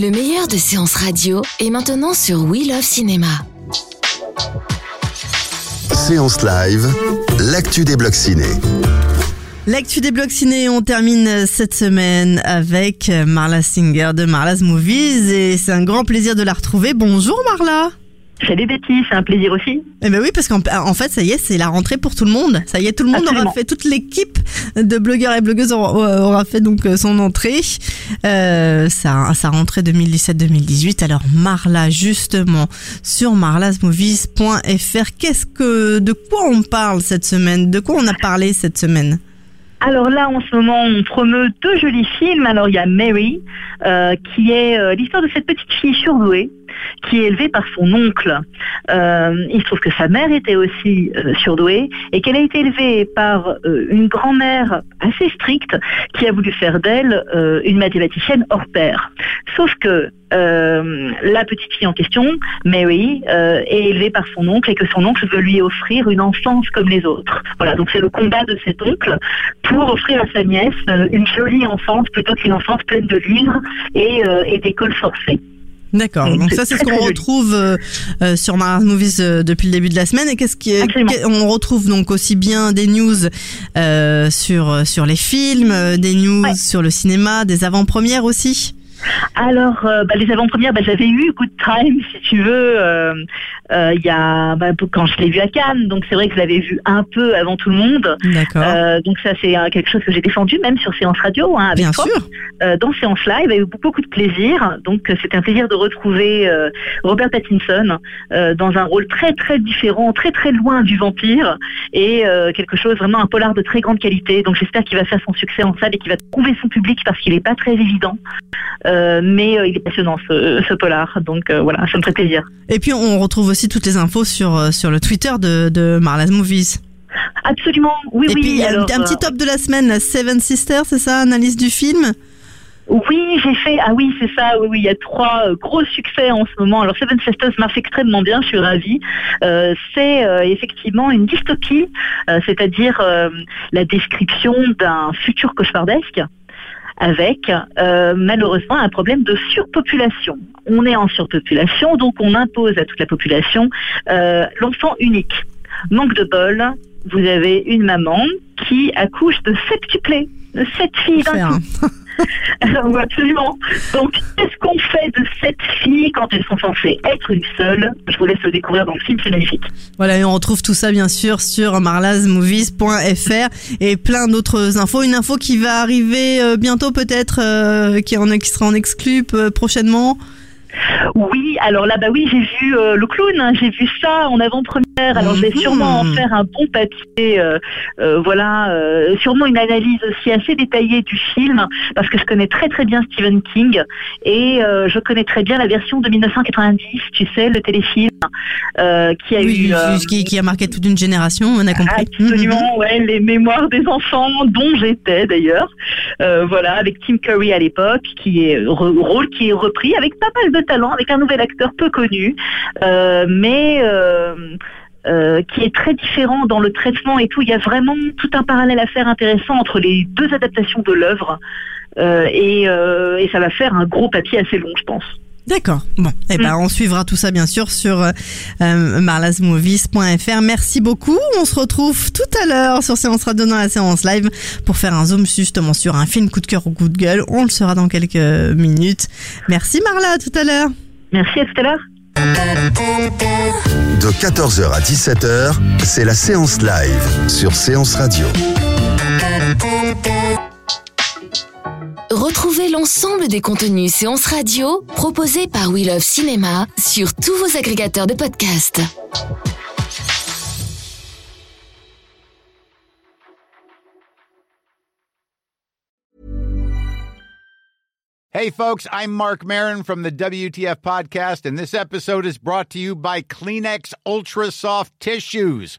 Le meilleur de séances radio est maintenant sur We Love Cinéma. Séance live, l'actu des blocs ciné. L'actu des blocs ciné, on termine cette semaine avec Marla Singer de Marla's Movies et c'est un grand plaisir de la retrouver. Bonjour Marla Salut Betty, c'est un plaisir aussi. Eh ben oui, parce qu'en en fait, ça y est, c'est la rentrée pour tout le monde. Ça y est, tout le monde Absolument. aura fait, toute l'équipe de blogueurs et blogueuses aura, aura fait donc euh, son entrée. Euh, sa, sa rentrée 2017-2018. Alors Marla, justement, sur marlasmovies.fr, qu'est-ce que, de quoi on parle cette semaine? De quoi on a parlé cette semaine? Alors là, en ce moment, on promeut deux jolis films. Alors il y a Mary, euh, qui est euh, l'histoire de cette petite fille surdouée qui est élevée par son oncle. Euh, il se trouve que sa mère était aussi euh, surdouée et qu'elle a été élevée par euh, une grand-mère assez stricte qui a voulu faire d'elle une mathématicienne hors pair. Sauf que la petite fille en question, Mary, est élevée par son oncle et que son oncle veut lui offrir une enfance comme les autres. Voilà, donc c'est le combat de cet oncle pour offrir à sa nièce une jolie enfance plutôt qu'une enfance pleine de livres et, et d'écoles forcées. D'accord. Donc, ça, c'est ce qu'on retrouve euh, euh, sur Mars Movies euh, depuis le début de la semaine. Et qu'est-ce qui est, on retrouve donc aussi bien des news euh, sur sur les films, euh, des news Ouais. sur le cinéma, des avant-premières aussi? Alors, euh, bah, les avant-premières, bah, j'avais eu Good Time, si tu veux, euh, euh, il y a, bah, quand je l'ai vu à Cannes, donc c'est vrai que je l'avais vu un peu avant tout le monde. Euh, donc ça, c'est quelque chose que j'ai défendu, même sur Séance Radio, hein, avec bien toi. sûr. Dans Séance Live, avec beaucoup de plaisir. Donc c'était un plaisir de retrouver Robert Pattinson dans un rôle très très différent, très très loin du vampire, et quelque chose vraiment un polar de très grande qualité. Donc j'espère qu'il va faire son succès en salle et qu'il va trouver son public parce qu'il n'est pas très évident. Euh, mais euh, il est passionnant ce, ce polar, donc euh, voilà, ça me fait plaisir. Et puis on retrouve aussi toutes les infos sur sur le Twitter de de Marla's Movies. Absolument, oui, Et oui. puis il y a alors, un petit top de la semaine, la Seven Sisters, c'est ça, analyse du film? Oui, j'ai fait. Ah oui, c'est ça. Oui, oui, il y a trois euh, gros succès en ce moment. Alors Seven Sisters marche extrêmement bien. Je suis ravie. Euh, c'est euh, effectivement une dystopie, c'est-à-dire la description d'un futur cauchemardesque avec euh, malheureusement un problème de surpopulation. On est en surpopulation, donc on impose à toute la population euh, l'enfant unique. Manque de bol, vous avez une maman qui accouche de septuplés, de sept filles d'un coup. absolument. Donc, qu'est-ce qu'on fait de cette fille quand elles sont censées être une seule? Je vous laisse le découvrir dans le film, c'est magnifique. Voilà, et on retrouve tout ça bien sûr sur marlasmovies.fr et plein d'autres infos. Une info qui va arriver euh, bientôt peut-être, euh, qui, en, sera en exclu euh, prochainement. Oui, alors là, bah oui, j'ai vu euh, le clown, hein, j'ai vu ça en avant-première. Alors, je vais Mhm. sûrement en faire un bon papier, euh, euh, voilà, sûrement une analyse aussi assez détaillée du film, parce que je connais très très bien Stephen King et je connais très bien la version de 1990, tu sais, le téléfilm qui a Oui, eu. qui, qui a marqué toute une génération, on a compris. Absolument, ouais, les mémoires des enfants, dont j'étais d'ailleurs. Voilà, avec Tim Curry à l'époque, qui est rôle qui est repris avec pas mal de talent, avec un nouvel acteur peu connu, euh, mais euh, euh, qui est très différent dans le traitement et tout. Il y a vraiment tout un parallèle à faire intéressant entre les deux adaptations de l'œuvre. Et ça va faire un gros papier assez long, je pense. D'accord. Bon, eh ben, on suivra tout ça bien sûr sur euh, euh, marlasmovies.fr. Merci beaucoup. On se retrouve tout à l'heure sur Séance Radio dans la séance live pour faire un zoom justement sur un film coup de cœur ou coup de gueule. On le sera dans quelques minutes. Merci Marla, à tout à l'heure. Merci, à tout à l'heure. De 14h à 17h, c'est la séance live sur Séance Radio. Retrouvez l'ensemble des contenus séances radio proposés par We Love Cinéma sur tous vos agrégateurs de podcasts. Hey folks, I'm Mark Marin from the WTF podcast and this episode is brought to you by Kleenex Ultra Soft Tissues